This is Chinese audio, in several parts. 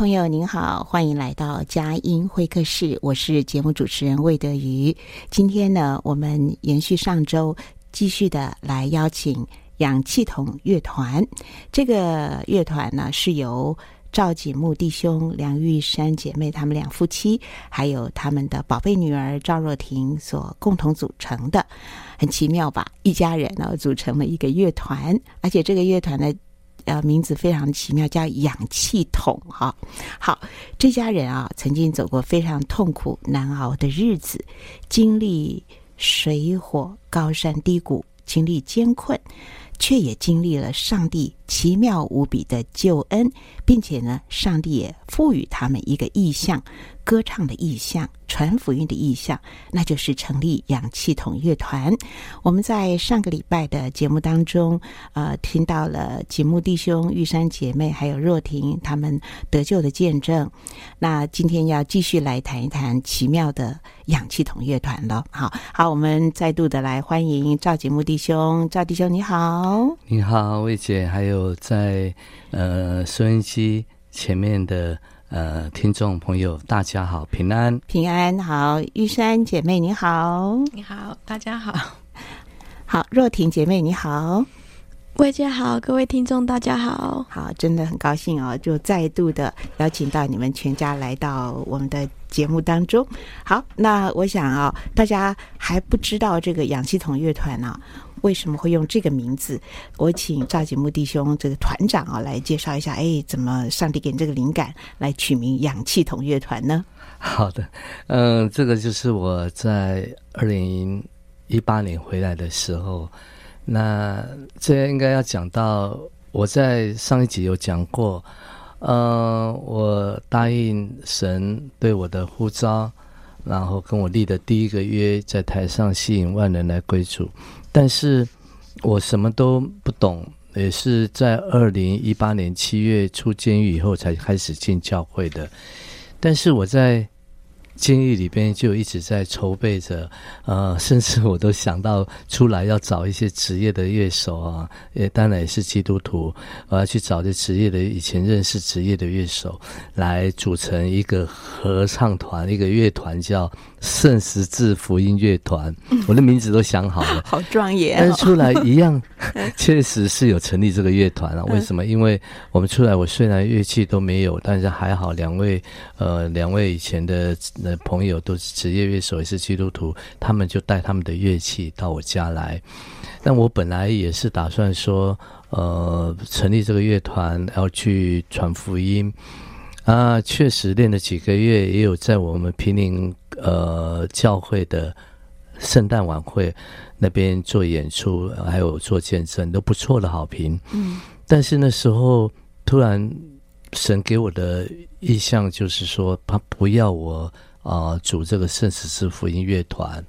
朋友，您好，欢迎来到佳音会客室，我是节目主持人魏德瑜。今天呢，我们延续上周，继续的来邀请氧气筒乐团。这个乐团呢，是由赵锦木弟兄、梁玉山姐妹他们两夫妻，还有他们的宝贝女儿赵若婷所共同组成的。很奇妙吧？一家人呢，组成了一个乐团，而且这个乐团呢。呃，名字非常奇妙，叫氧气桶哈。好，这家人啊，曾经走过非常痛苦难熬的日子，经历水火高山低谷，经历艰困，却也经历了上帝奇妙无比的救恩，并且呢，上帝也赋予他们一个意象，歌唱的意象。传福音的意向，那就是成立氧气筒乐团。我们在上个礼拜的节目当中，呃，听到了锦木弟兄、玉山姐妹还有若婷他们得救的见证。那今天要继续来谈一谈奇妙的氧气筒乐团了。好好，我们再度的来欢迎赵锦木弟兄。赵弟兄你好，你好，魏姐，还有在呃收音机前面的。呃，听众朋友，大家好，平安，平安好，玉山姐妹你好，你好，大家好，好，若婷姐妹你好，魏姐好，各位听众大家好，好，真的很高兴哦，就再度的邀请到你们全家来到我们的节目当中。好，那我想啊、哦，大家还不知道这个氧气筒乐团呢、啊。为什么会用这个名字？我请赵景木弟兄这个团长啊来介绍一下。哎，怎么上帝给你这个灵感来取名氧气筒乐团呢？好的，嗯、这个就是我在二零一八年回来的时候，那这应该要讲到我在上一集有讲过，嗯、我答应神对我的呼召，然后跟我立的第一个约，在台上吸引万人来归主。但是我什么都不懂，也是在二零一八年七月出监狱以后才开始进教会的。但是我在。监狱里边就一直在筹备着，呃，甚至我都想到出来要找一些职业的乐手啊，也当然也是基督徒，我要去找这职业的以前认识职业的乐手，来组成一个合唱团，一个乐团叫圣十字福音乐团。我的名字都想好了，好庄严哦。但是出来一样，确实是有成立这个乐团啊。为什么？因为我们出来，我虽然乐器都没有，但是还好，两位呃，两位以前的。朋友都是职业乐手，也是基督徒，他们就带他们的乐器到我家来。但我本来也是打算说，呃，成立这个乐团，要去传福音啊。确实练了几个月，也有在我们平林呃教会的圣诞晚会那边做演出，还有做见证，都不错的好评。嗯，但是那时候突然神给我的意向就是说，他不要我。啊，组这个圣十字福音乐团，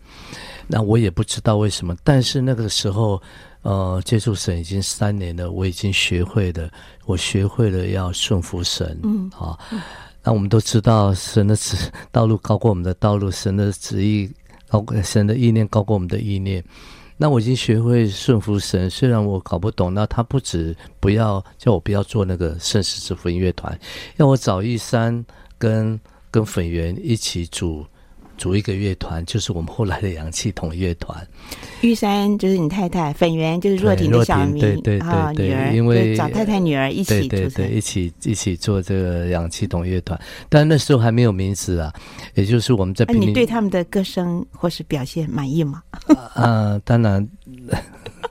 那我也不知道为什么，但是那个时候，呃，接触神已经三年了，我已经学会了，我学会了要顺服神，嗯，啊，那我们都知道，神的旨道路高过我们的道路，神的旨意高，神的意念高过我们的意念。那我已经学会顺服神，虽然我搞不懂。那他不止不要叫我不要做那个圣世之福音乐团，要我找玉山跟跟粉圆一起组。组一个乐团，就是我们后来的氧气筒乐团。玉山就是你太太，粉圆就是若婷的小名，对对对，女儿，因为找太太女儿一起，对对对，一起一起做这个氧气筒乐团。但那时候还没有名字啊，也就是我们在。那、啊、你对他们的歌声或是表现满意吗？啊，当然。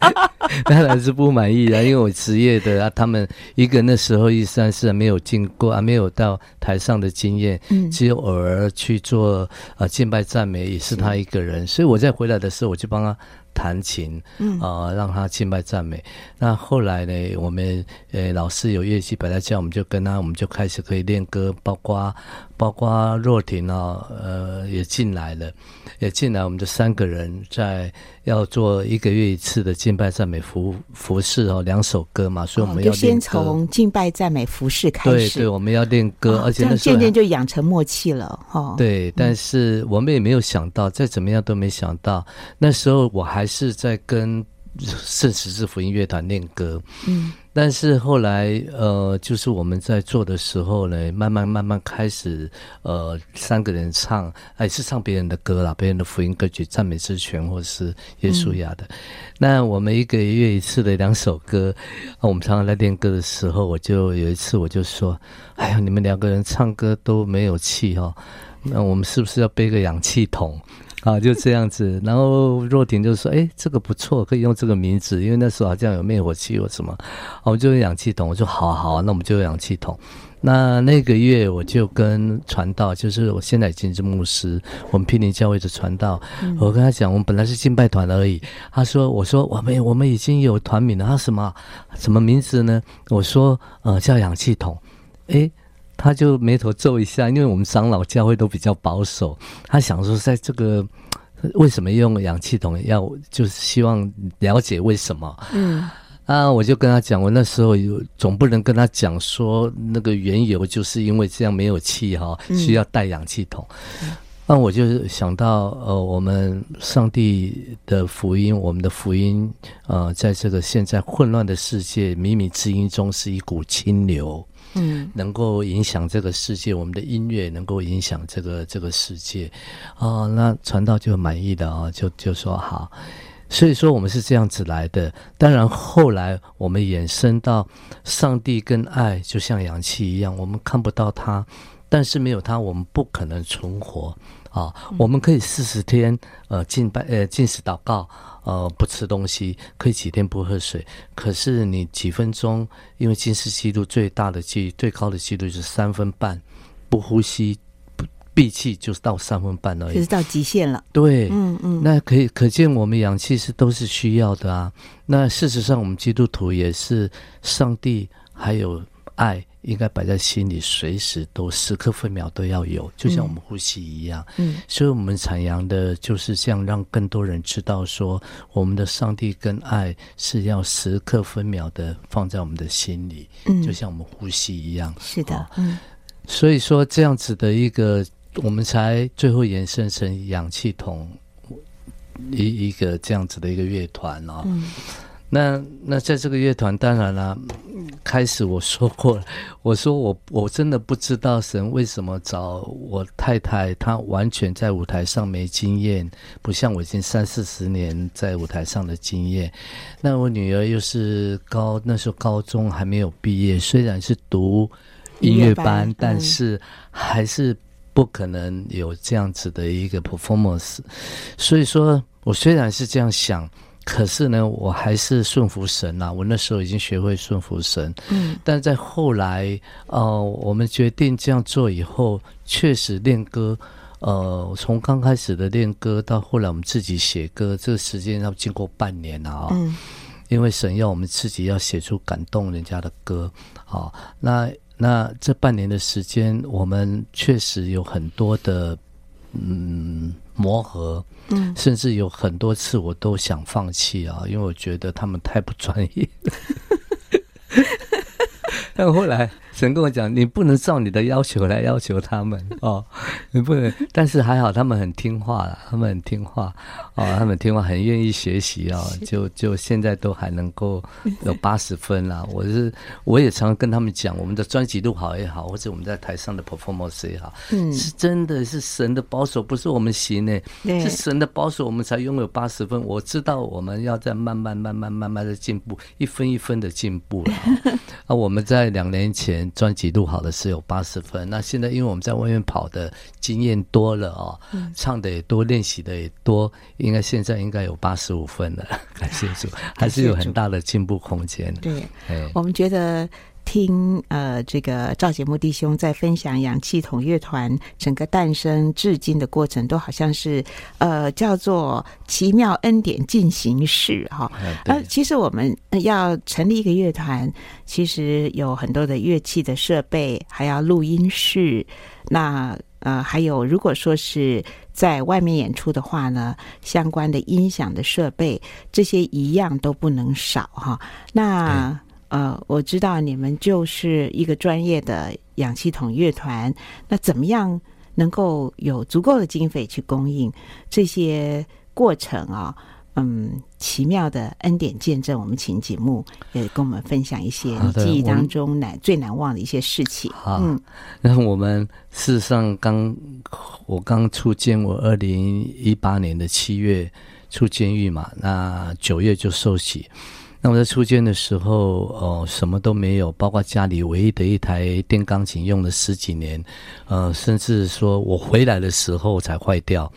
当然是不满意啊，因为我职业的啊，他们一个那时候一三四没有进过啊，没有到台上的经验，嗯，只有偶尔去做啊敬拜赞美，也是他一个人，所以我在回来的时候，我就帮他。弹琴，嗯啊、呃，让他敬拜赞美。那后来呢，我们呃老师有乐器摆在家，我们就跟他，我们就开始可以练歌，包括包括若婷啊，呃也进来了，也进来，我们就三个人在要做一个月一次的敬拜赞美服服饰哦，两首歌嘛，所以我们要、先从敬拜赞美服饰开始，对对，我们要练歌，哦、而且那渐渐就养成默契了哈、哦。对，但是我们也没有想到，再怎么样都没想到，那时候我还。还是在跟圣十字福音乐团练歌，嗯，但是后来呃，就是我们在做的时候呢，慢慢慢慢开始呃，三个人唱，还是唱别人的歌啦，别人的福音歌曲、赞美之泉或是耶稣亚的。嗯、那我们一个月一次的两首歌，啊，我们常常在练歌的时候，我就有一次我就说，哎呀，你们两个人唱歌都没有气哦，那我们是不是要背个氧气筒？啊，就这样子，然后若婷就说：“哎，这个不错，可以用这个名字，因为那时候好像有灭火器或什么。”我们就用氧气筒，我说：“好好啊，那我们就用氧气筒。”那那个月我就跟传道，就是我现在已经是牧师，我们毗邻教会的传道，嗯、我跟他讲，我们本来是敬拜团而已。他说：“我说我们我们已经有团名了。”他说什么什么名字呢？我说：“呃，叫氧气筒。”哎。他就眉头皱一下，因为我们长老教会都比较保守。他想说，在这个为什么用氧气筒，要就是希望了解为什么。嗯，啊，我就跟他讲，我那时候有总不能跟他讲说那个缘由，就是因为这样没有气哈，需要带氧气筒。那、嗯、我就想到，呃，我们上帝的福音，我们的福音，呃，在这个现在混乱的世界，靡靡之音中是一股清流。嗯，能够影响这个世界，我们的音乐能够影响这个这个世界，哦，那传道就满意的哦，就就说好，所以说我们是这样子来的。当然后来我们衍生到上帝跟爱，就像氧气一样，我们看不到它，但是没有它，我们不可能存活啊。我们可以四十天呃敬拜呃进食祷告。呃，不吃东西，可以几天不喝水。可是你几分钟，因为金氏纪录最大的纪最高的记录是三分半，不呼吸不闭气，就是到三分半而已，就是到极限了。对，嗯嗯，那可以可见我们氧气是都是需要的啊。那事实上，我们基督徒也是上帝还有爱。应该摆在心里，随时都时刻分秒都要有，就像我们呼吸一样。嗯，所以我们阐扬的就是这样，让更多人知道说，我们的上帝跟爱是要时刻分秒的放在我们的心里，嗯，就像我们呼吸一样。是的，嗯。所以说这样子的一个，我们才最后延伸成氧气筒一一个这样子的一个乐团哦。嗯。那那在这个乐团，当然了，开始我说过了，我说我我真的不知道神为什么找我太太，她完全在舞台上没经验，不像我已经三四十年在舞台上的经验。那我女儿又是高那时候高中还没有毕业，虽然是读音乐班，班但是还是不可能有这样子的一个 performance。所以说我虽然是这样想。可是呢，我还是顺服神呐、啊。我那时候已经学会顺服神，嗯，但在后来，呃，我们决定这样做以后，确实练歌，呃，从刚开始的练歌到后来我们自己写歌，这个时间要经过半年了啊、哦，嗯，因为神要我们自己要写出感动人家的歌，好、哦，那那这半年的时间，我们确实有很多的，嗯。磨合，嗯，甚至有很多次我都想放弃啊，因为我觉得他们太不专业。但后来神跟我讲，你不能照你的要求来要求他们 哦，你不能。但是还好，他们很听话了，他们很听话哦，他们听话，很愿意学习哦，就就现在都还能够有八十分啦。我是我也常跟他们讲，我们的专辑录好也好，或者我们在台上的 performance 也好，嗯，是真的是神的保守，不是我们行呢，是神的保守，我们才拥有八十分。我知道我们要在慢慢慢慢慢慢的进步，一分一分的进步了。啊，我们在两年前专辑录好的是有八十分，那现在因为我们在外面跑的经验多了哦，唱的也多，练习的也多，应该现在应该有八十五分了。感谢主，还是有很大的进步空间。对，我们觉得。听呃，这个赵节目弟兄在分享氧气筒乐团整个诞生至今的过程，都好像是呃叫做奇妙恩典进行式哈。呃、啊，其实我们要成立一个乐团，其实有很多的乐器的设备，还要录音室。那呃，还有如果说是在外面演出的话呢，相关的音响的设备，这些一样都不能少哈。那呃，我知道你们就是一个专业的氧气筒乐团，那怎么样能够有足够的经费去供应这些过程啊？嗯，奇妙的恩典见证，我们请节目也跟我们分享一些你记忆当中难最难忘的一些事情。嗯，那我们事实上刚我刚出监，我二零一八年的七月出监狱嘛，那九月就受洗。那我在初监的时候，哦，什么都没有，包括家里唯一的一台电钢琴用了十几年，呃，甚至说我回来的时候才坏掉，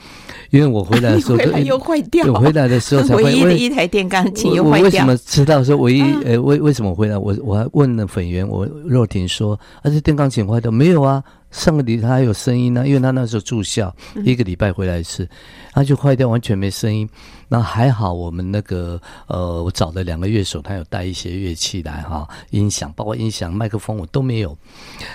因为我回来的时候就又坏掉，我回来的时候才坏，唯一的一台电钢琴又坏掉。我为什么知道说唯一？呃，为为什么回来？我我还问了粉圆，我若婷说，而且电钢琴坏掉没有啊？上个礼拜还有声音呢、啊，因为他那时候住校，一个礼拜回来一次，他就坏掉，完全没声音。那还好，我们那个呃，我找了两个乐手，他有带一些乐器来哈，音响，包括音响、麦克风我都没有。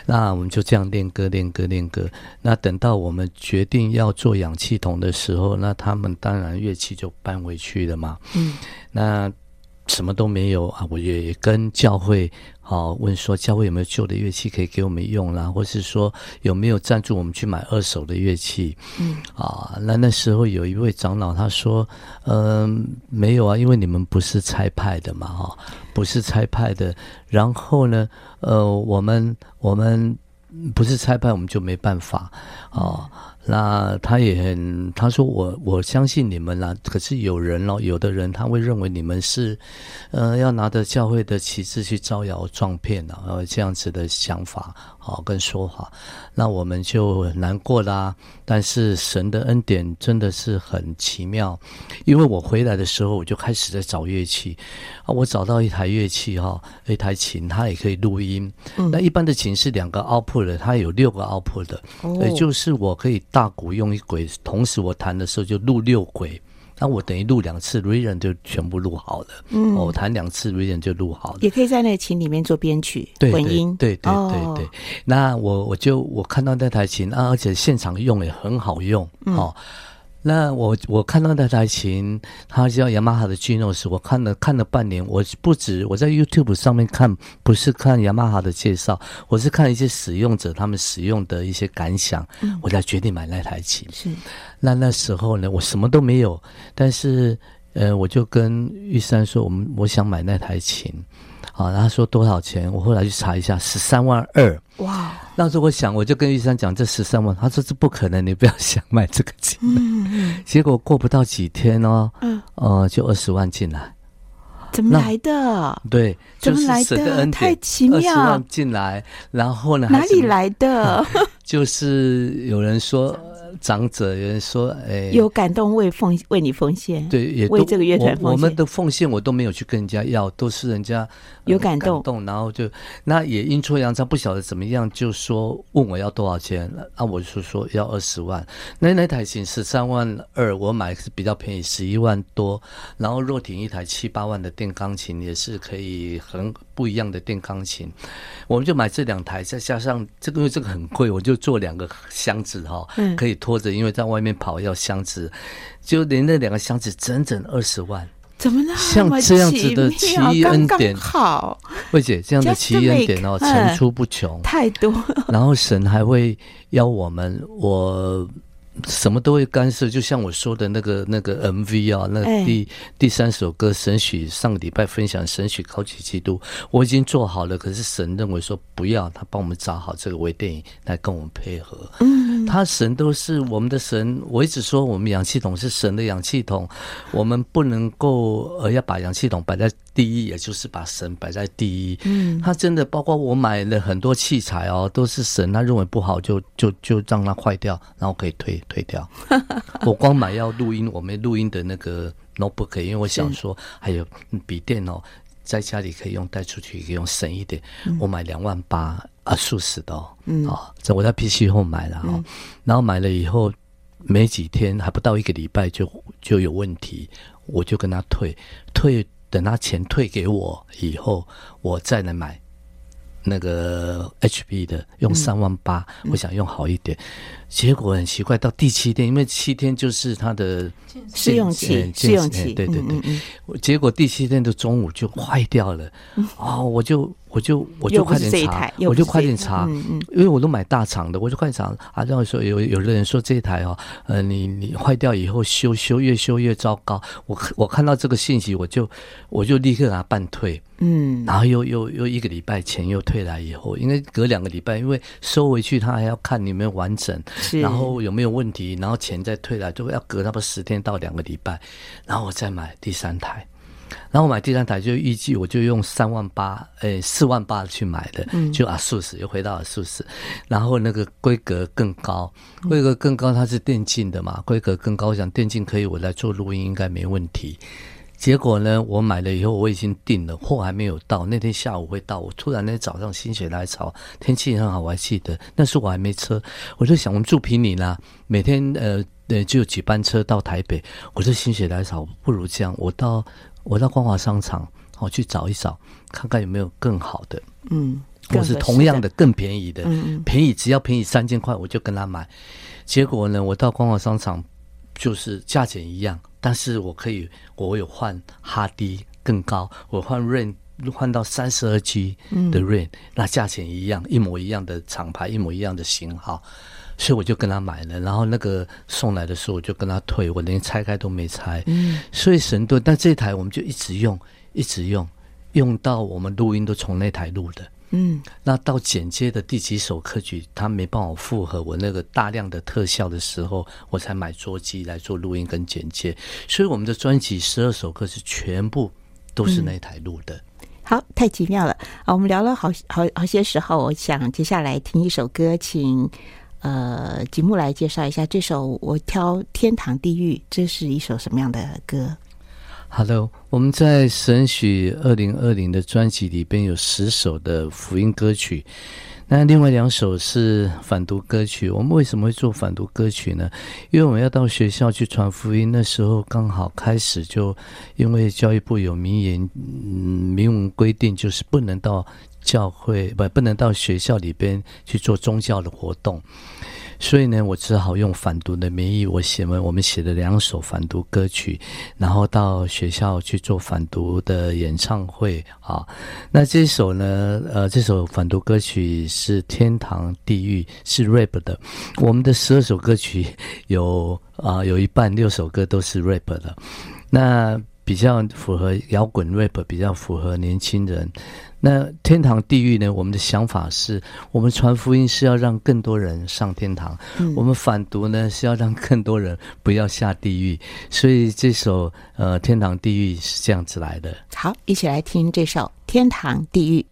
那我们就这样练歌、练歌、练歌。那等到我们决定要做氧气筒的时候，那他们当然乐器就搬回去了嘛。嗯，那。什么都没有啊！我也跟教会好、啊、问说，教会有没有旧的乐器可以给我们用啦，或是说有没有赞助我们去买二手的乐器？嗯，啊，那那时候有一位长老他说，嗯、呃，没有啊，因为你们不是差派的嘛，哈，不是差派的。然后呢，呃，我们我们不是差派，我们就没办法啊。那他也很，他说我我相信你们啦，可是有人哦，有的人他会认为你们是，呃，要拿着教会的旗帜去招摇撞骗啊，呃，这样子的想法。好，跟说法，那我们就很难过啦。但是神的恩典真的是很奇妙，因为我回来的时候，我就开始在找乐器啊。我找到一台乐器哈，一台琴，它也可以录音。嗯、那一般的琴是两个 output 的，它有六个 output 的，也、哦、就是我可以大鼓用一轨，同时我弹的时候就录六轨。那我等于录两次，reason 就全部录好了。嗯，我弹两次，reason 就录好了。也可以在那个琴里面做编曲、混音。对对对对对。那我我就我看到那台琴啊，而且现场用也很好用。嗯。哦那我我看到那台琴，它叫雅马哈的 Genius，我看了看了半年，我不止我在 YouTube 上面看，不是看雅马哈的介绍，我是看一些使用者他们使用的一些感想，嗯、我才决定买那台琴。是，那那时候呢，我什么都没有，但是呃，我就跟玉山说，我们我想买那台琴。啊，他说多少钱？我后来去查一下，十三万二。哇！那时候我想，我就跟玉山讲这十三万，他说这不可能，你不要想买这个金。嗯，结果过不到几天哦，嗯，呃，就二十万进来。怎么来的？对，怎么来的？太奇妙！二十万进来，然后呢？哪里来的？就是有人说。长者有人说：“哎，有感动为奉为你奉献，对，也为这个乐团奉献。我们的奉献我都没有去跟人家要，都是人家、呃、有感动，感动，然后就那也阴错阳差，不晓得怎么样，就说问我要多少钱，啊，我就说要二十万。那那台琴十三万二，我买是比较便宜，十一万多。然后若婷一台七八万的电钢琴也是可以很不一样的电钢琴，我们就买这两台，再加上这个因为这个很贵，我就做两个箱子哈，嗯，可以。拖着，因为在外面跑要箱子，就连那两个箱子整整二十万。怎么呢？像这样子的奇异恩典，好，慧姐这样的奇异恩典哦，层出不穷，太多。然后神还会邀我们，我。什么都会干涉，就像我说的那个那个 MV 啊，那第、欸、第三首歌《神许》，上个礼拜分享《神许高举基督》，我已经做好了，可是神认为说不要，他帮我们找好这个微电影来跟我们配合。嗯，他神都是我们的神，我一直说我们氧气筒是神的氧气筒，我们不能够呃要把氧气筒摆在第一，也就是把神摆在第一。嗯，他真的包括我买了很多器材哦，都是神他认为不好就就就让它坏掉，然后可以退。退掉，我光买要录音，我没录音的那个 notebook，因为我想说还有笔电哦，在家里可以用，带出去可以用，省一点。我买两万八啊，数十的哦，啊，这我在 PC 后买了哦，然后买了以后没几天，还不到一个礼拜就就有问题，我就跟他退，退，等他钱退给我以后，我再来买那个 HP 的，用三万八，我想用好一点。结果很奇怪，到第七天，因为七天就是他的试用期，试用期，对对对。结果第七天的中午就坏掉了，嗯、哦，我就我就我就快点查，我就快点查，嗯嗯，因为我都买大厂的，我就快点查啊。然后说有有的人说这一台哦，呃，你你坏掉以后修修越修越糟糕。我我看到这个信息，我就我就立刻给他办退，嗯，然后又又又一个礼拜钱又退来以后，应该隔两个礼拜，因为收回去他还要看你有没有完整。然后有没有问题？然后钱再退来，就要隔差不多十天到两个礼拜，然后我再买第三台。然后我买第三台就预计我就用三万八，诶，四万八去买的，就 ASUS 又回到 ASUS，然后那个规格更高，规格更高，它是电竞的嘛，规格更高，我想电竞可以我来做录音应该没问题。结果呢，我买了以后我已经订了，货还没有到。那天下午会到，我突然那天早上心血来潮，天气很好，我还记得那时候我还没车，我就想我们住平林啦，每天呃呃就有几班车到台北，我就心血来潮，不如这样，我到我到光华商场，我去找一找，看看有没有更好的，嗯，或是同样的更便宜的，嗯，便宜只要便宜三千块，我就跟他买。结果呢，我到光华商场，就是价钱一样。但是我可以，我有换哈迪更高，我换 Rain 换到三十二 G 的 RAM，嗯，那价钱一样，一模一样的厂牌，一模一样的型号，所以我就跟他买了。然后那个送来的时候，我就跟他退，我连拆开都没拆。嗯，所以神盾，但这台我们就一直用，一直用，用到我们录音都从那台录的。嗯，那到剪接的第几首歌曲，他没帮我复合我那个大量的特效的时候，我才买桌机来做录音跟剪接。所以我们的专辑十二首歌是全部都是那台录的。嗯。好，太奇妙了啊！我们聊了好好好些时候，我想接下来听一首歌，请呃节目来介绍一下这首我挑《天堂地狱》，这是一首什么样的歌好的我们在神许二零二零的专辑里边有十首的福音歌曲，那另外两首是反毒歌曲。我们为什么会做反毒歌曲呢？因为我们要到学校去传福音，那时候刚好开始就因为教育部有明言，嗯，明文规定就是不能到教会不不能到学校里边去做宗教的活动。所以呢，我只好用反毒的名义，我写了我们写了两首反毒歌曲，然后到学校去做反毒的演唱会啊。那这首呢，呃，这首反毒歌曲是《天堂地狱》，是 rap 的。我们的十二首歌曲有啊，有一半六首歌都是 rap 的。那比较符合摇滚 rap，比较符合年轻人。那天堂地狱呢？我们的想法是，我们传福音是要让更多人上天堂，嗯、我们反读呢是要让更多人不要下地狱。所以这首呃天堂地狱是这样子来的。好，一起来听这首天堂地狱。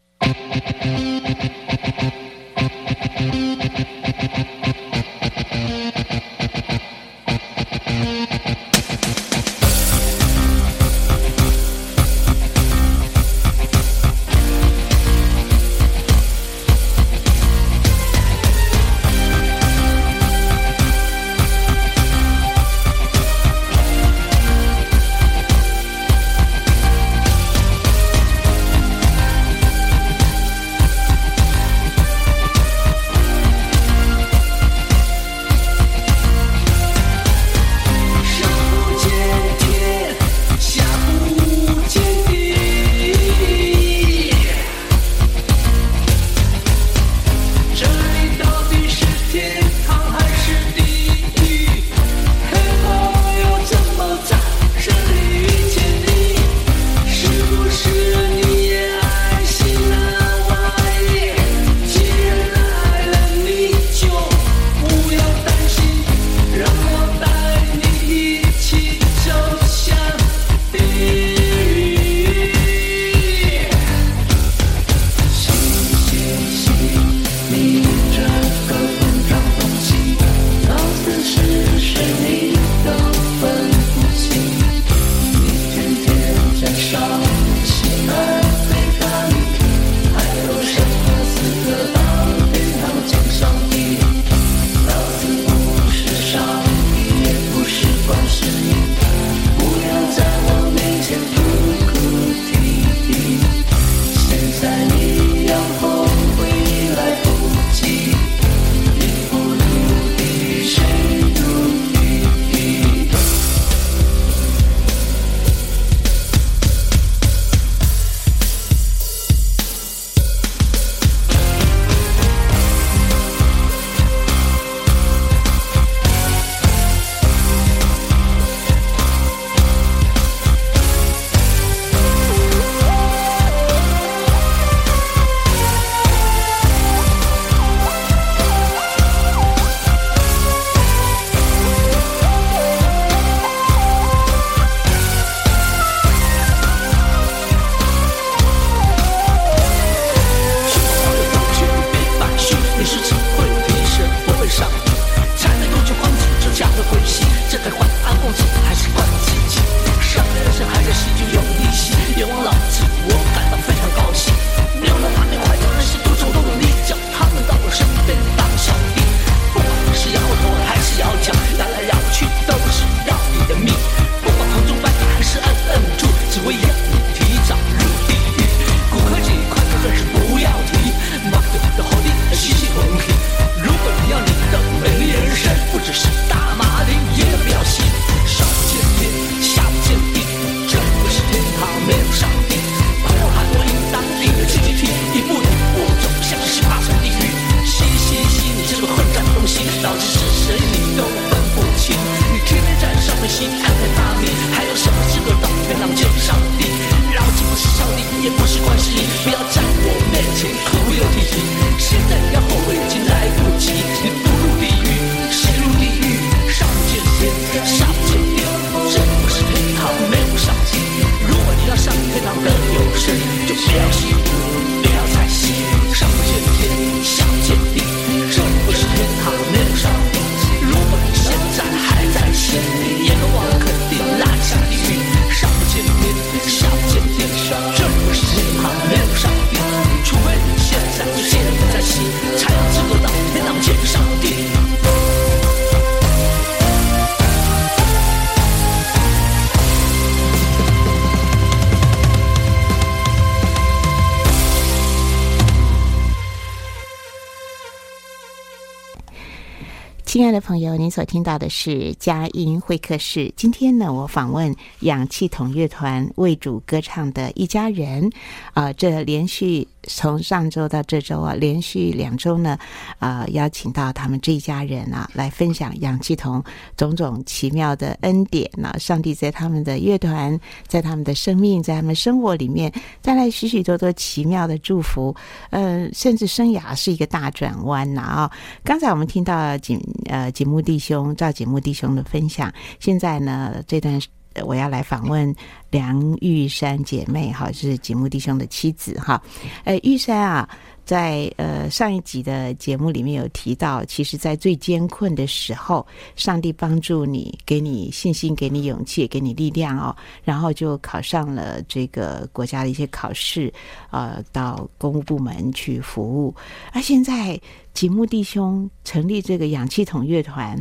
亲爱的朋友，您所听到的是佳音会客室。今天呢，我访问氧气筒乐团为主歌唱的一家人。啊、这连续从上周到这周啊，连续两周呢，啊、邀请到他们这一家人啊，来分享氧气筒种种奇妙的恩典呢、上帝在他们的乐团，在他们的生命，在他们生活里面带来许许多多奇妙的祝福。呃，甚至生涯是一个大转弯呐啊！刚才我们听到景。呃，景木弟兄赵景木弟兄的分享。现在呢，这段我要来访问梁玉山姐妹，哈，是节目弟兄的妻子，哈。呃，玉山啊，在呃上一集的节目里面有提到，其实，在最艰困的时候，上帝帮助你，给你信心，给你勇气，给你力量哦，然后就考上了这个国家的一些考试，呃，到公务部门去服务，而现在。节目弟兄成立这个氧气筒乐团，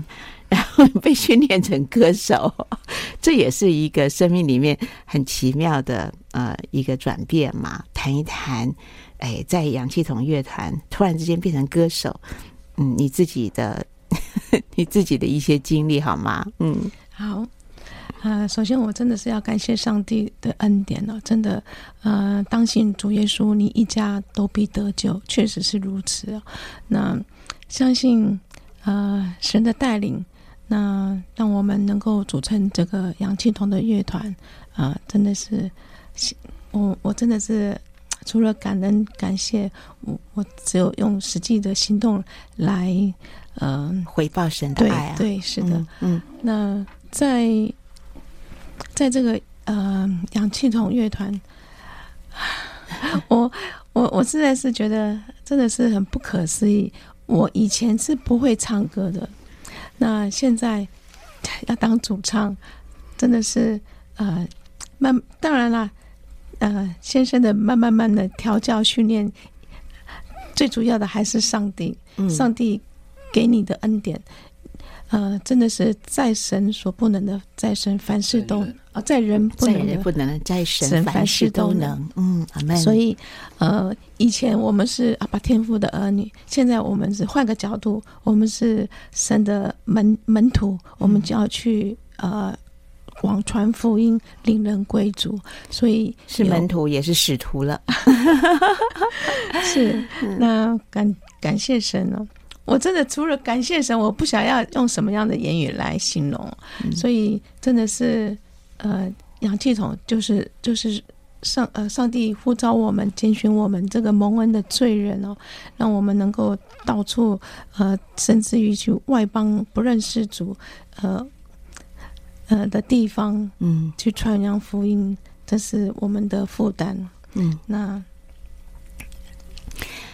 然后被训练成歌手，这也是一个生命里面很奇妙的呃一个转变嘛。谈一谈，哎，在氧气筒乐团突然之间变成歌手，嗯，你自己的 你自己的一些经历好吗？嗯，好。呃，首先我真的是要感谢上帝的恩典了，真的，呃，当信主耶稣，你一家都必得救，确实是如此哦。那相信呃神的带领，那让我们能够组成这个氧气筒的乐团啊，呃，真的是，我我真的是 除了感恩感谢，我我只有用实际的行动来嗯，呃，回报神的爱啊，对，对，是的，嗯，嗯那在。在这个呃氧气筒乐团，我我我实在是觉得真的是很不可思议。我以前是不会唱歌的，那现在要当主唱，真的是呃慢。当然啦，呃先生的慢慢慢的调教训练，最主要的还是上帝，上帝给你的恩典。呃，真的是在神所不能的，在神凡事都啊、哦，在人不能的，不能在神凡事都能。嗯，阿门。所以，呃，以前我们是阿爸天父的儿女，现在我们是换个角度，我们是神的门门徒，我们就要去呃广传福音，令人归主。所以是门徒也是使徒了。是，那感感谢神呢。我真的除了感谢神，我不想要用什么样的言语来形容，嗯、所以真的是，呃，氧气筒就是就是上呃上帝呼召我们拣选我们这个蒙恩的罪人哦，让我们能够到处呃甚至于去外邦不认识主呃呃的地方，嗯，去传扬福音，这是我们的负担，嗯，那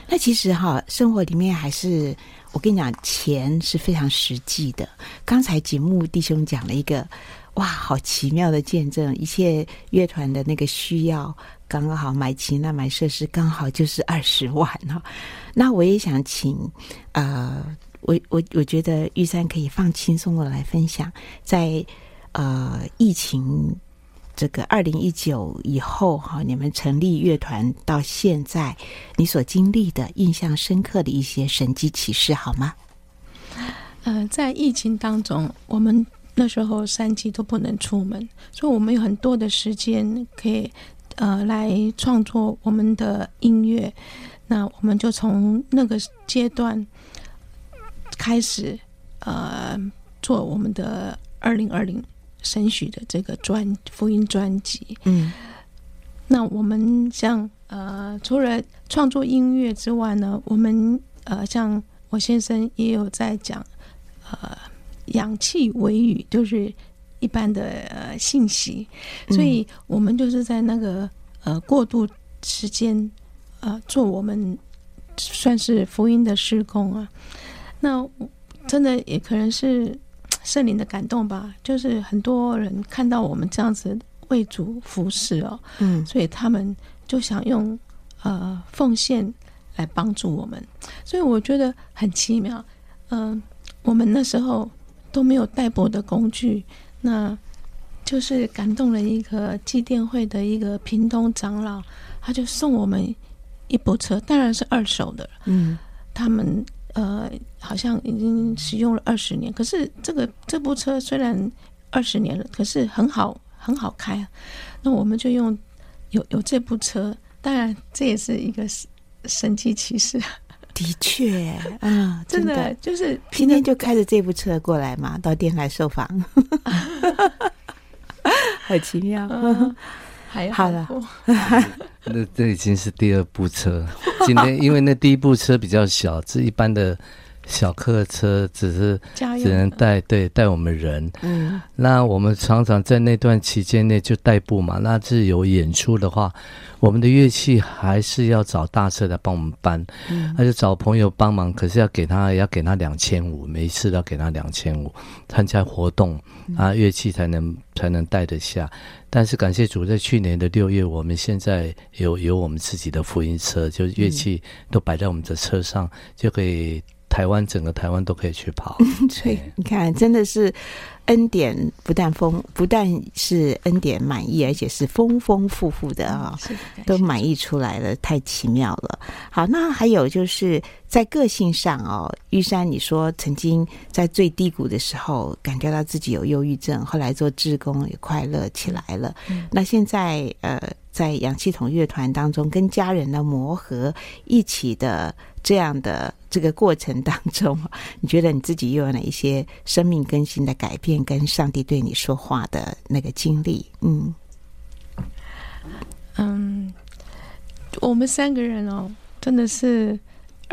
那其实哈，生活里面还是。我跟你讲，钱是非常实际的。刚才节目弟兄讲了一个，哇，好奇妙的见证！一切乐团的那个需要，刚刚好买琴那，买设施，刚好就是二十 万哈。那我也想请，呃，我我我觉得玉珊可以放轻松的来分享，在呃疫情。这个二零一九以后哈，你们成立乐团到现在，你所经历的印象深刻的一些神迹启示好吗？呃，在疫情当中，我们那时候三级都不能出门，所以我们有很多的时间可以呃来创作我们的音乐。那我们就从那个阶段开始呃做我们的二零二零。神许的这个专福音专辑。嗯，那我们像呃，除了创作音乐之外呢，我们呃，像我先生也有在讲呃，氧气微语，就是一般的呃信息，所以我们就是在那个呃过渡时间呃做我们算是福音的施工啊。那真的也可能是圣灵的感动吧，就是很多人看到我们这样子为主服侍哦，嗯，所以他们就想用呃奉献来帮助我们，所以我觉得很奇妙。嗯、呃，我们那时候都没有代步的工具，那就是感动了一个祭奠会的一个屏东长老，他就送我们一部车，当然是二手的，嗯，他们。呃，好像已经使用了二十年，可是这个这部车虽然二十年了，可是很好很好开啊。那我们就用有有这部车，当然这也是一个神迹奇事。的确，啊，真的，真的就是今天就开着这部车过来嘛，到电台受访，好奇妙。嗯还好，好了，那这已经是第二部车。今天因为那第一部车比较小，这一般的小客车，只是只能带对带我们人。嗯，那我们常常在那段期间内就代步嘛。那是有演出的话，我们的乐器还是要找大车来帮我们搬。嗯，那就找朋友帮忙，可是要给他要给他两千五，每一次都要给他两千五，参加活动啊，乐器才能才能带得下。但是感谢主，在去年的六月，我们现在有有我们自己的福音车，就乐器都摆在我们的车上，嗯、就可以台湾整个台湾都可以去跑。所以你看，真的是恩典不但丰，不但是恩典满意，而且是丰丰富富的啊、哦，都满意出来了，太奇妙了。好，那还有就是。在个性上哦，玉山，你说曾经在最低谷的时候，感觉到自己有忧郁症，后来做志工也快乐起来了。嗯、那现在呃，在氧气筒乐团当中，跟家人的磨合一起的这样的这个过程当中，你觉得你自己又有哪一些生命更新的改变，跟上帝对你说话的那个经历？嗯嗯，我们三个人哦，真的是。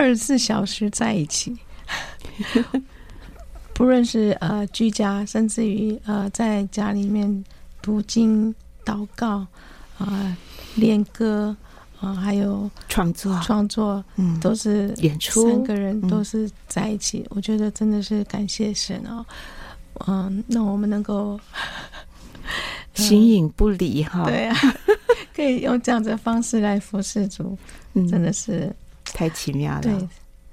二十四小时在一起，不论是呃居家，甚至于呃在家里面读经、祷告啊、练、歌啊、呃，还有创作、创作，嗯，都是演出，三个人都是在一起。嗯、我觉得真的是感谢神哦，嗯，那我们能够 形影不离哈，对啊，可以用这样子的方式来服侍主，嗯、真的是。太奇妙了，对，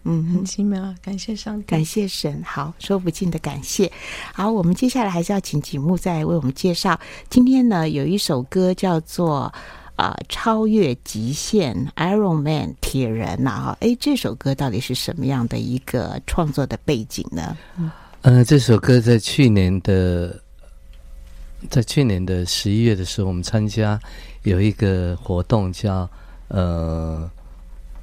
嗯，很奇妙，感谢上帝，感谢神，好，说不尽的感谢。好，我们接下来还是要请景木再为我们介绍。今天呢，有一首歌叫做《啊超越极限》，Iron Man 铁人呐，哈，哎，这首歌到底是什么样的一个创作的背景呢？嗯、这首歌在去年的，在去年的十一月的时候，我们参加有一个活动叫呃。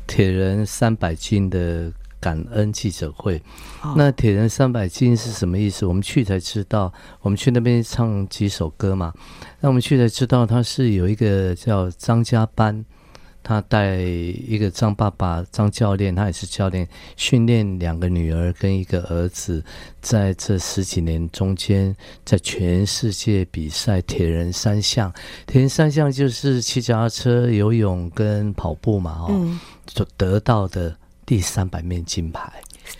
铁人三百斤的感恩记者会，哦、那铁人三百斤是什么意思？我们去才知道，我们去那边唱几首歌嘛。那我们去才知道，他是有一个叫张家班，他带一个张爸爸张教练，他也是教练，训练两个女儿跟一个儿子，在这十几年中间，在全世界比赛铁人三项。铁人三项就是骑脚踏车、游泳跟跑步嘛，哦。嗯所得到的第三百面金牌，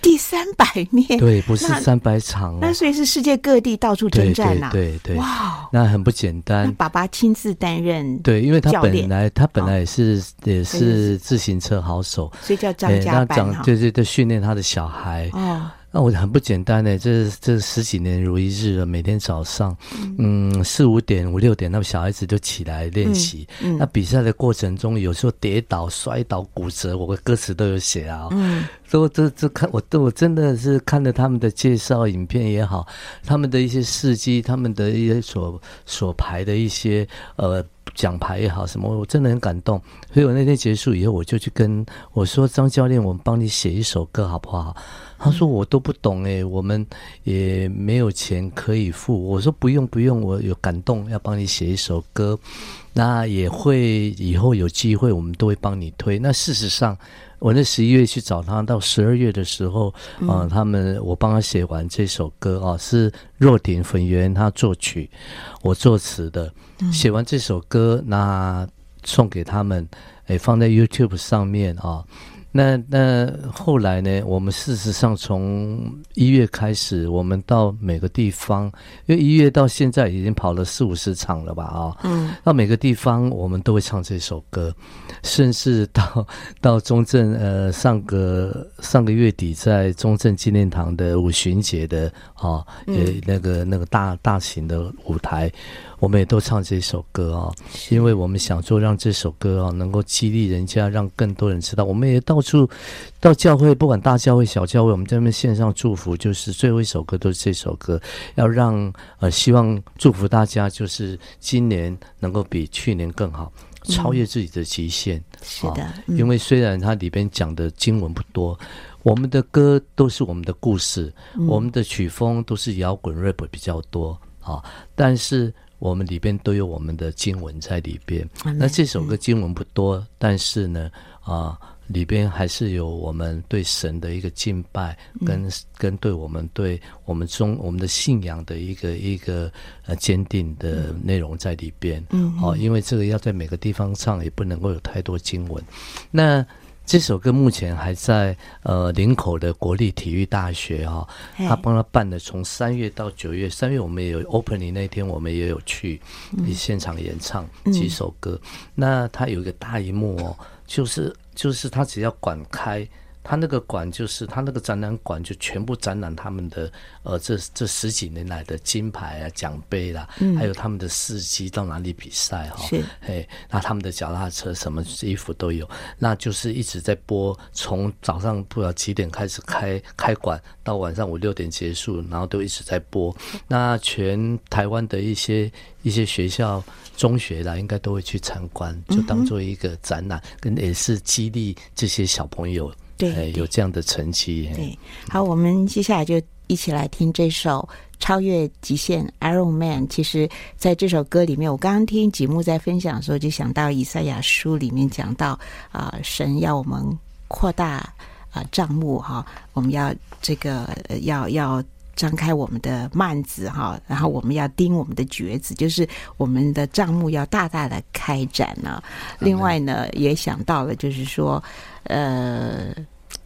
第三百面，对，不是三百场，那所以是世界各地到处征战呐，对对，哇，那很不简单。爸爸亲自担任，对，因为他本来他本来也是也是自行车好手，所以叫张家班对对，训练他的小孩。哦。那我很不简单呢，这这十几年如一日了，每天早上，嗯，四五点五六点，那小孩子就起来练习。嗯，那比赛的过程中，有时候跌倒、摔倒、骨折，我的歌词都有写啊。嗯，所以这这看我都我真的是看了他们的介绍影片也好，他们的一些事迹，他们的一些所所排的一些呃奖牌也好什么，我真的很感动。所以我那天结束以后，我就去跟我说张教练，我们帮你写一首歌好不好？他说我都不懂诶，我们也没有钱可以付。我说不用不用，我有感动，要帮你写一首歌。那也会以后有机会，我们都会帮你推。那事实上，我那十一月去找他，到十二月的时候，啊、呃，他们我帮他写完这首歌啊，是若点粉圆他作曲，我作词的。写完这首歌，那送给他们，诶，放在 YouTube 上面啊。那那后来呢？我们事实上从一月开始，我们到每个地方，因为一月到现在已经跑了四五十场了吧？啊，嗯，到每个地方我们都会唱这首歌，甚至到到中正呃上个上个月底在中正纪念堂的五旬节的啊，呃那个那个大大型的舞台。我们也都唱这首歌啊，因为我们想说让这首歌啊能够激励人家，让更多人知道。我们也到处到教会，不管大教会、小教会，我们在那边献上祝福，就是最后一首歌都是这首歌，要让呃希望祝福大家，就是今年能够比去年更好，超越自己的极限。嗯、是的，因为虽然它里边讲的经文不多，我们的歌都是我们的故事，嗯、我们的曲风都是摇滚 rap 比较多啊，但是。我们里边都有我们的经文在里边。那这首歌经文不多，但是呢，啊，里边还是有我们对神的一个敬拜，跟跟对我们对我们中我们的信仰的一个一个呃坚定的内容在里边。嗯，哦，因为这个要在每个地方唱，也不能够有太多经文。那。这首歌目前还在呃林口的国立体育大学哈、哦，他帮他办的，从三月到九月，三月我们也有 opening 那天，我们也有去现场演唱几首歌。嗯、那他有一个大荧幕哦，就是就是他只要管开。他那个馆就是他那个展览馆，就全部展览他们的呃这这十几年来的金牌啊奖杯啦，嗯、还有他们的事迹到哪里比赛哈，是哎，那他们的脚踏车什么衣服都有，那就是一直在播，从早上不知道几点开始开开馆，到晚上五六点结束，然后都一直在播。那全台湾的一些一些学校中学啦，应该都会去参观，就当做一个展览，跟也是激励这些小朋友。对，有这样的成绩。对，好，我们接下来就一起来听这首《超越极限》（Iron Man）。其实，在这首歌里面，我刚刚听吉木在分享的时候，就想到以赛亚书里面讲到啊、呃，神要我们扩大啊账目哈，我们要这个要要。张开我们的幔子哈，然后我们要盯我们的橛子，就是我们的账目要大大的开展呢。另外呢，也想到了，就是说，呃。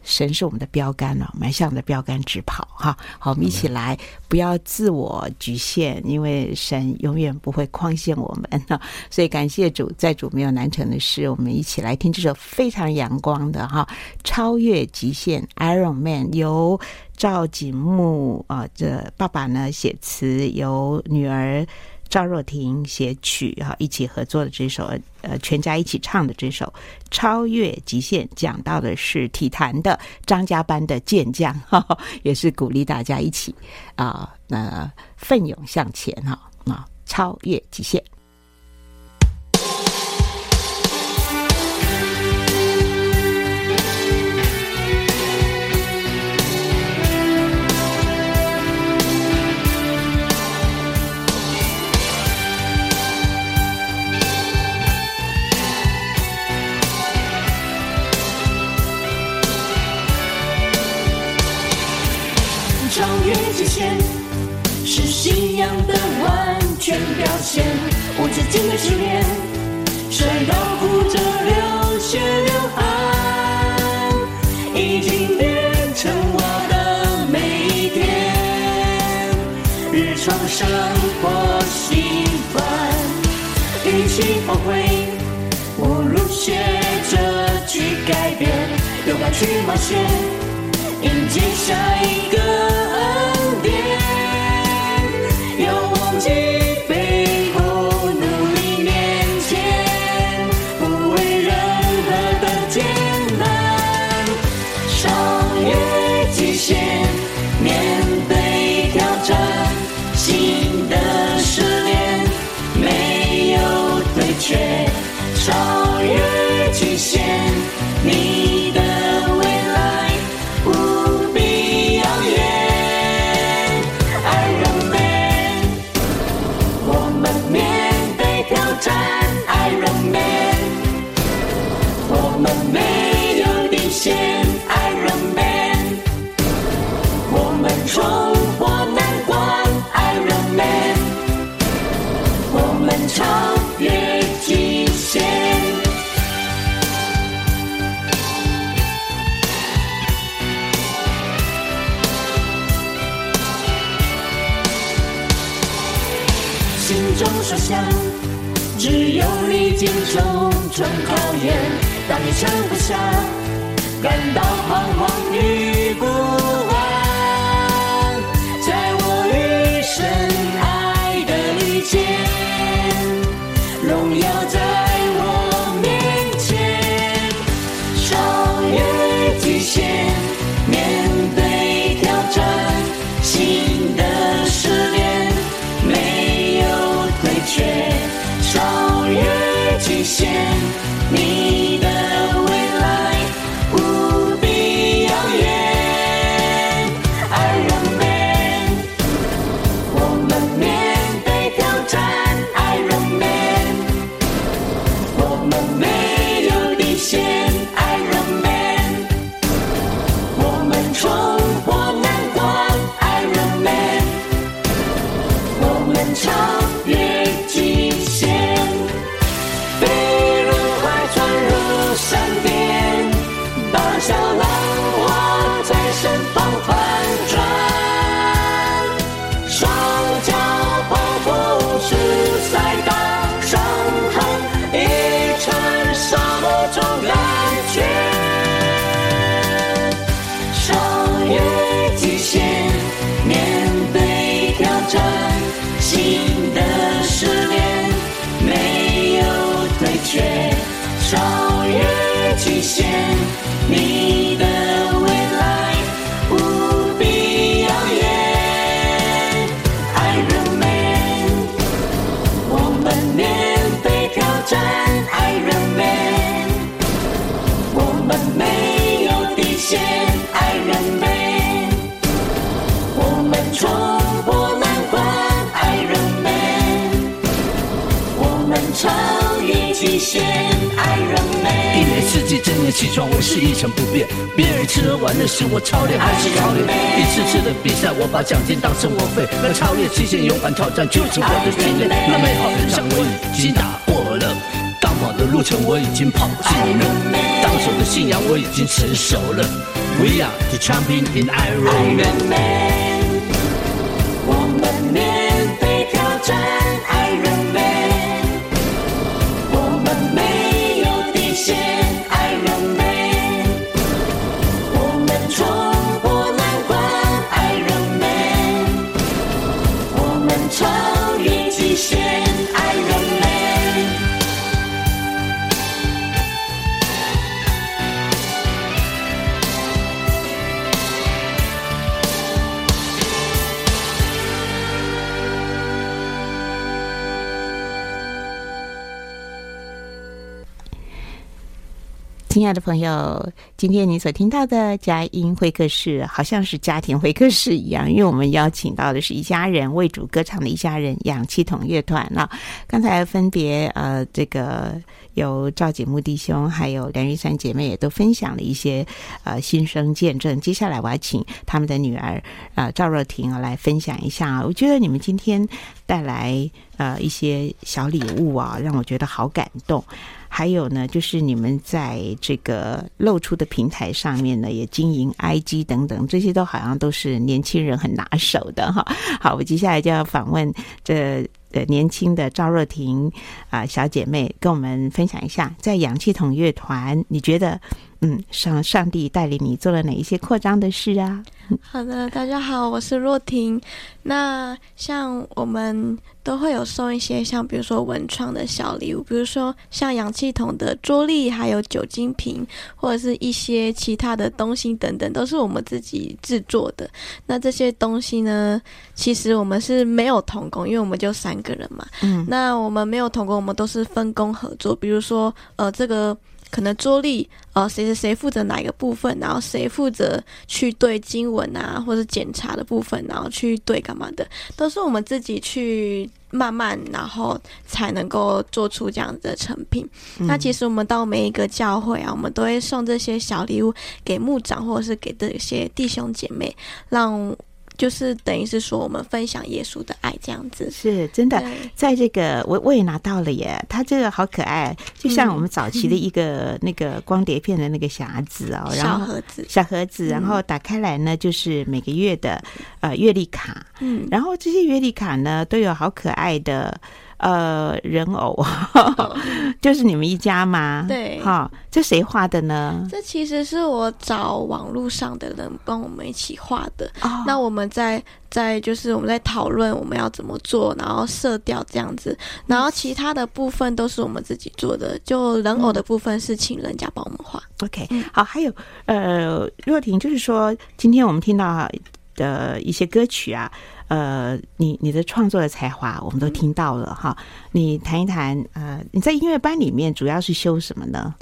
神是我们的标杆了，迈向的标杆直跑哈。好，我们一起来，不要自我局限，因为神永远不会框限我们呢。所以感谢主，在主没有难成的事。我们一起来听这首非常阳光的哈，超越极限 Iron Man，由赵景木啊，这爸爸呢写词，由女儿。赵若婷写曲哈，一起合作的这首，呃，全家一起唱的这首《超越极限》，讲到的是体坛的张家班的健将，哈，也是鼓励大家一起啊，那、奋勇向前哈啊，超越极限。超越极限是信仰的完全表现，无止境的训练，摔倒哭着流血流汗，已经变成我的每一天。日常生活习惯，与其后悔，不如学着去改变，勇敢去冒险，迎接下一个。重重考验，当你撑不下，感到彷徨与孤线，你。一年四季，整年起床，我是一成不变。别人吃喝玩乐是我操练还是操练？一次次的比赛，我把奖金当生活费。那超越极限，勇敢挑战，就是我的训练。那美好人生我已经打破了，当跑的路程我已经跑尽了，当守的信仰我已经成熟了。We are the champion in Iron Man。我们面对挑战。亲爱的朋友，今天你所听到的佳音会客室，好像是家庭会客室一样，因为我们邀请到的是一家人为主歌唱的一家人氧气筒乐团了。刚才分别呃，这个有赵景木弟兄，还有梁玉山姐妹也都分享了一些呃心声见证。接下来我要请他们的女儿呃赵若婷来分享一下。我觉得你们今天带来呃一些小礼物啊，让我觉得好感动。还有呢，就是你们在这个露出的平台上面呢，也经营 IG 等等，这些都好像都是年轻人很拿手的哈。好，我接下来就要访问这呃年轻的赵若婷啊小姐妹，跟我们分享一下，在氧气筒乐团，你觉得嗯上上帝带领你做了哪一些扩张的事啊？好的，大家好，我是若婷。那像我们都会有送一些像比如说文创的小礼物，比如说像氧气筒的桌历，还有酒精瓶，或者是一些其他的东西等等，都是我们自己制作的。那这些东西呢，其实我们是没有同工，因为我们就三个人嘛。嗯，那我们没有同工，我们都是分工合作。比如说，呃，这个。可能桌历，呃，谁谁谁负责哪一个部分，然后谁负责去对经文啊，或者检查的部分，然后去对干嘛的，都是我们自己去慢慢，然后才能够做出这样子的成品。嗯。那其实我们到每一个教会啊，我们都会送这些小礼物给牧长，或者是给这些弟兄姐妹，让。就是等于是说我们分享耶稣的爱这样子。是真的，在这个我我也拿到了耶，它这个好可爱，就像我们早期的一个那个光碟片的那个匣子哦，然后小盒子，小盒子，然后打开来呢，就是每个月的呃月历卡，嗯，然后这些月历卡呢都有好可爱的。呃，人偶，就是你们一家吗？对，哈，这谁画的呢？这其实是我找网络上的人帮我们一起画的。哦，那我们在在就是我们在讨论我们要怎么做，然后色调这样子，然后其他的部分都是我们自己做的。就人偶的部分是请人家帮我们画。OK，好，还有呃，若婷，就是说今天我们听到的一些歌曲啊。呃，你你的创作的才华我们都听到了哈，你谈一谈呃，你在音乐班里面主要是修什么呢？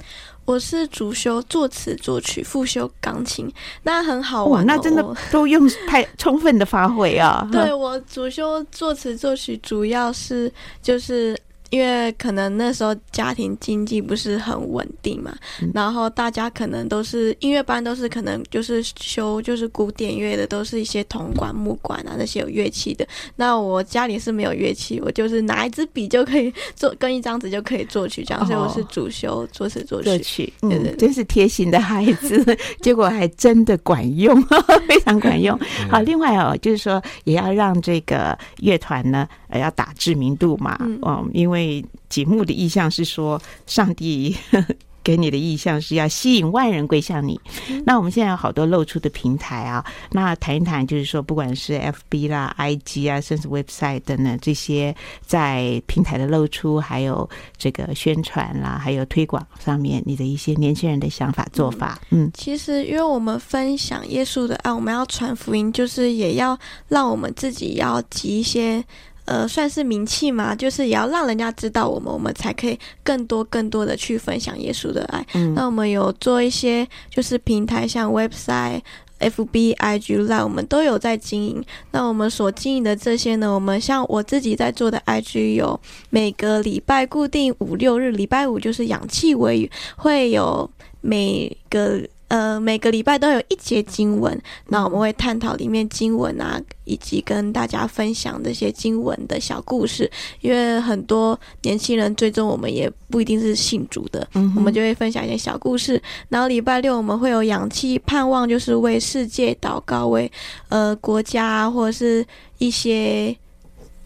我是主修作词作曲，副修钢琴，那很好玩哦，那真的 都用太充分的发挥啊。对，我主修作词作曲，主要是就是。因为可能那时候家庭经济不是很稳定嘛，嗯、然后大家可能都是音乐班，都是可能就是修就是古典乐的，都是一些铜管、木管啊那些有乐器的。那我家里是没有乐器，我就是拿一支笔就可以做，跟一张纸就可以作曲这样。所以我是主修作词作曲。作曲，嗯，对对对，真是贴心的孩子，结果还真的管用，非常管用。好，另外哦，就是说也要让这个乐团呢，呃，要打知名度嘛，嗯，嗯因为。节目的意向是说，上帝 给你的意向是要吸引万人归向你。那我们现在有好多露出的平台啊，那谈一谈，就是说，不管是 FB 啦、IG 啊，甚至 website 等等这些在平台的露出，还有这个宣传啦，还有推广上面，你的一些年轻人的想法做法。嗯，其实因为我们分享耶稣的爱，我们要传福音，就是也要让我们自己要集一些。呃，算是名气嘛，就是也要让人家知道我们，我们才可以更多更多的去分享耶稣的爱。嗯，那我们有做一些就是平台，像 website、FB、IG、Line，我们都有在经营。那我们所经营的这些呢，我们像我自己在做的 IG，有每个礼拜固定五六日，礼拜五就是氧气微语，会有每个。呃，每个礼拜都有一节经文，那我们会探讨里面经文啊，以及跟大家分享这些经文的小故事。因为很多年轻人最终我们也不一定是信主的，嗯、我们就会分享一些小故事。然后礼拜六我们会有氧气盼望，就是为世界祷告，为呃国家或者是一些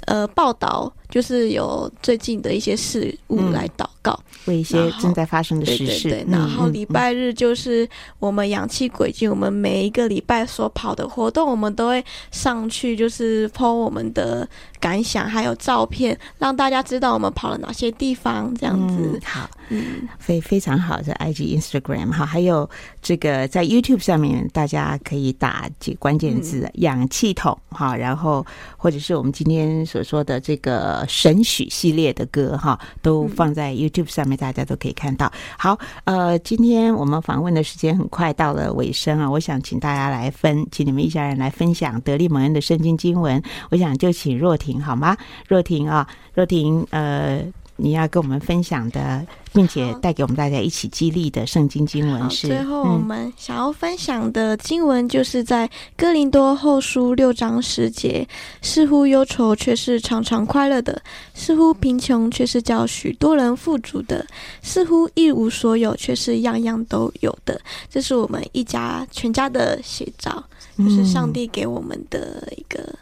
呃报道。就是有最近的一些事物来祷告，嗯、为一些正在发生的事事。对对对，然后礼拜日就是我们氧气轨迹，我们每一个礼拜所跑的活动，我们都会上去，就是 po 我们的感想，还有照片，让大家知道我们跑了哪些地方。这样子，嗯、好，嗯，非非常好，在 IG、Instagram 好，还有这个在 YouTube 上面，大家可以打几关键字“嗯、氧气筒”哈，然后或者是我们今天所说的这个。神曲系列的歌哈，都放在 YouTube 上面，大家都可以看到。好，呃，今天我们访问的时间很快到了尾声啊，我想请大家来分，请你们一家人来分享得力蒙恩的圣经经文。我想就请若婷好吗？若婷啊，若婷，呃。你要跟我们分享的，并且带给我们大家一起激励的圣经经文是。最后，我们想要分享的经文就是在哥林多后书六章十节：似乎忧愁，却是常常快乐的；似乎贫穷，却是叫许多人富足的；似乎一无所有，却是样样都有的。这是我们一家全家的写照，就是上帝给我们的一个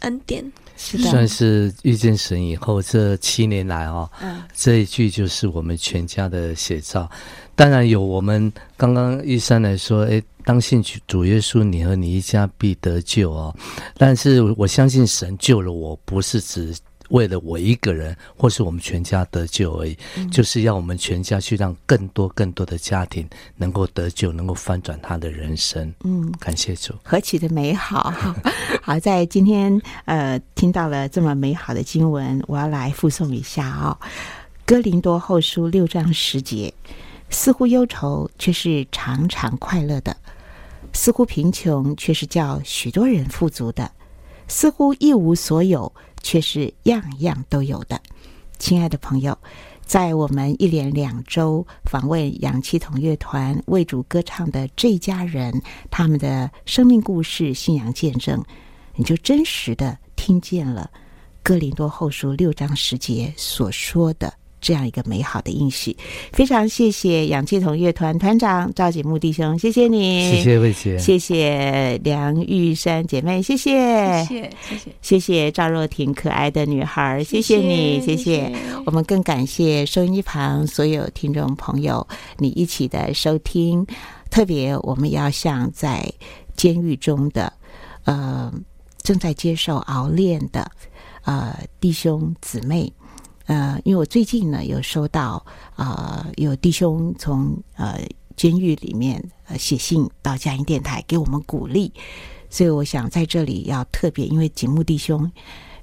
恩典。是算是遇见神以后这七年来哦，嗯、这一句就是我们全家的写照。当然有我们刚刚玉山来说，哎，当信主耶稣，你和你一家必得救哦。但是我相信神救了我，不是指。为了我一个人，或是我们全家得救而已，嗯、就是要我们全家去让更多更多的家庭能够得救，能够翻转他的人生。嗯，感谢主，何其的美好！好，在今天呃听到了这么美好的经文，我要来附送一下啊、哦，《哥林多后书》六章十节：似乎忧愁，却是常常快乐的；似乎贫穷，却是叫许多人富足的；似乎一无所有。却是样样都有的，亲爱的朋友，在我们一连两周访问氧气筒乐团为主歌唱的这家人，他们的生命故事、信仰见证，你就真实的听见了哥林多后书六章十节所说的。这样一个美好的应许，非常谢谢氧气筒乐团团长赵景木弟兄，谢谢你，谢谢魏姐，谢谢梁玉珊姐妹，谢谢，谢谢，谢谢，谢谢赵若婷可爱的女孩，谢谢你，谢谢，谢谢。我们更感谢收音机旁所有听众朋友，你一起的收听。特别我们要向在监狱中的，呃，正在接受熬炼的，呃，弟兄姊妹。呃，因为我最近呢有收到呃有弟兄从呃监狱里面呃写信到佳音电台给我们鼓励，所以我想在这里要特别，因为景木弟兄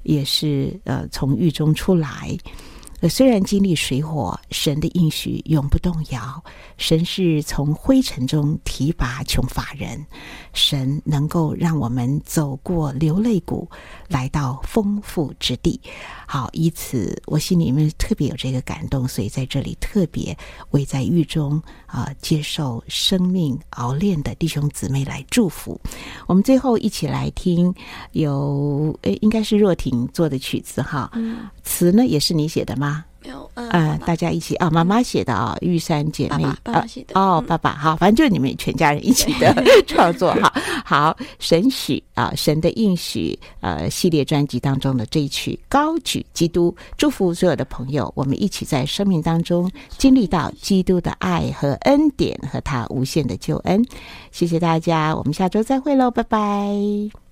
也是呃从狱中出来。呃，虽然经历水火，神的应许永不动摇。神是从灰尘中提拔穷乏人，神能够让我们走过流泪谷，来到丰富之地。好，以此我心里面特别有这个感动，所以在这里特别为在狱中啊、呃、接受生命熬炼的弟兄姊妹来祝福。我们最后一起来听有诶，应该是若婷做的曲子哈，嗯、词呢也是你写的吗？没有，嗯、呃，大家一起啊，妈妈写的啊，玉山姐妹，爸爸写的，哦，爸爸，好，反正就是你们全家人一起的 创作，哈，好，神许啊，神的应许，呃，系列专辑当中的这一曲《高举基督》，祝福所有的朋友，我们一起在生命当中经历到基督的爱和恩典和他无限的救恩，谢谢大家，我们下周再会喽，拜拜。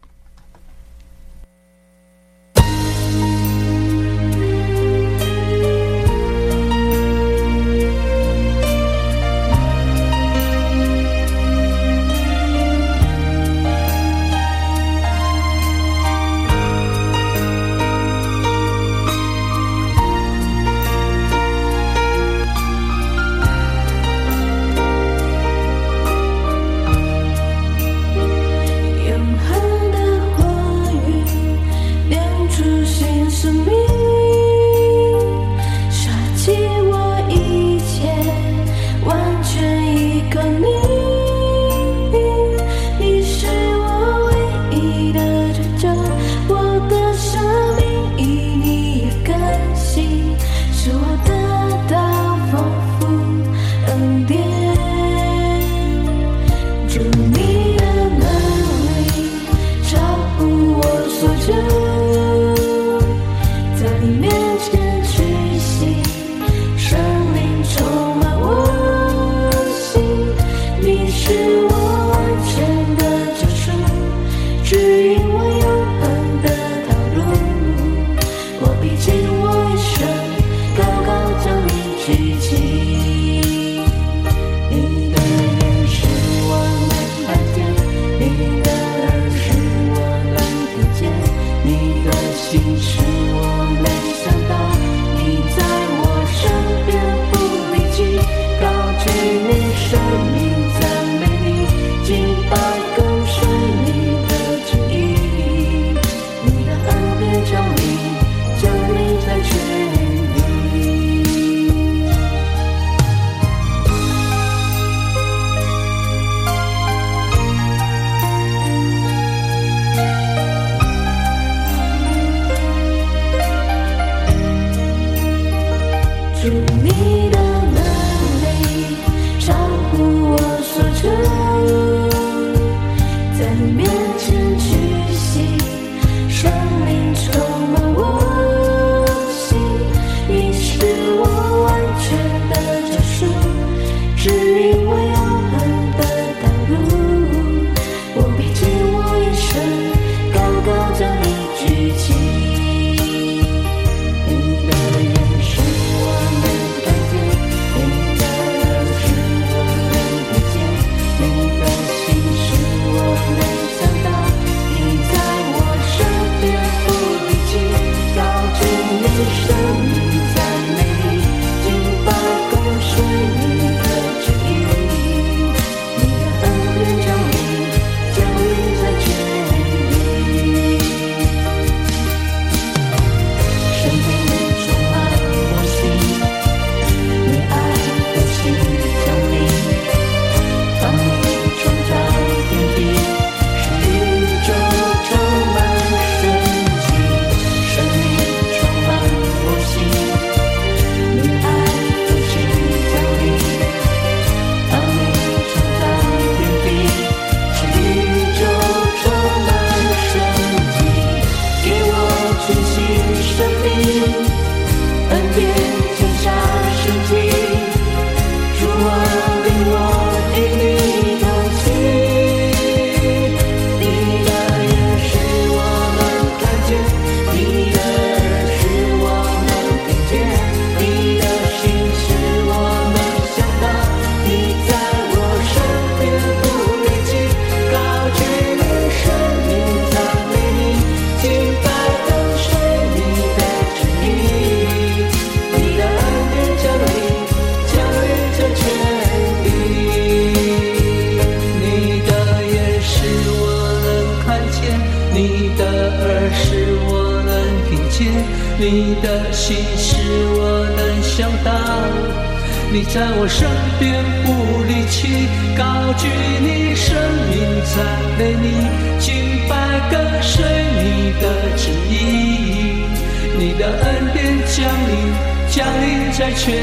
在全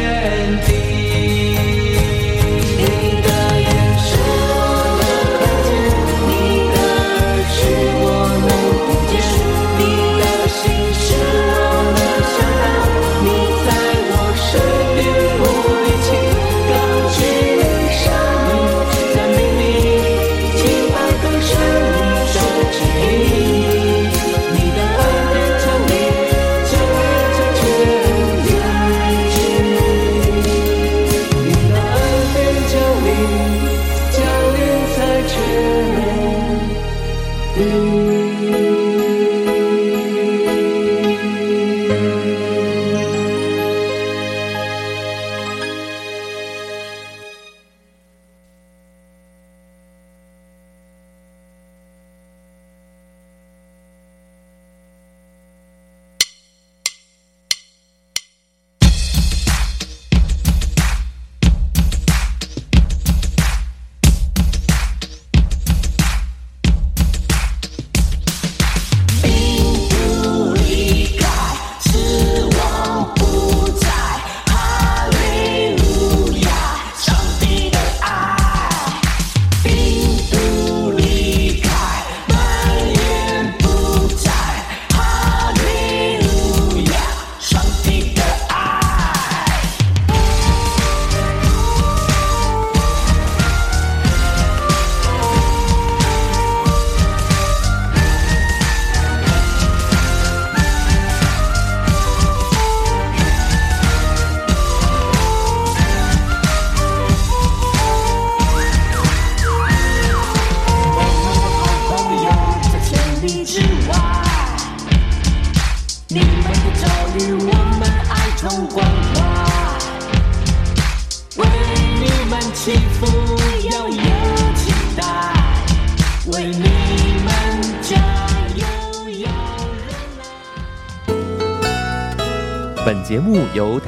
地。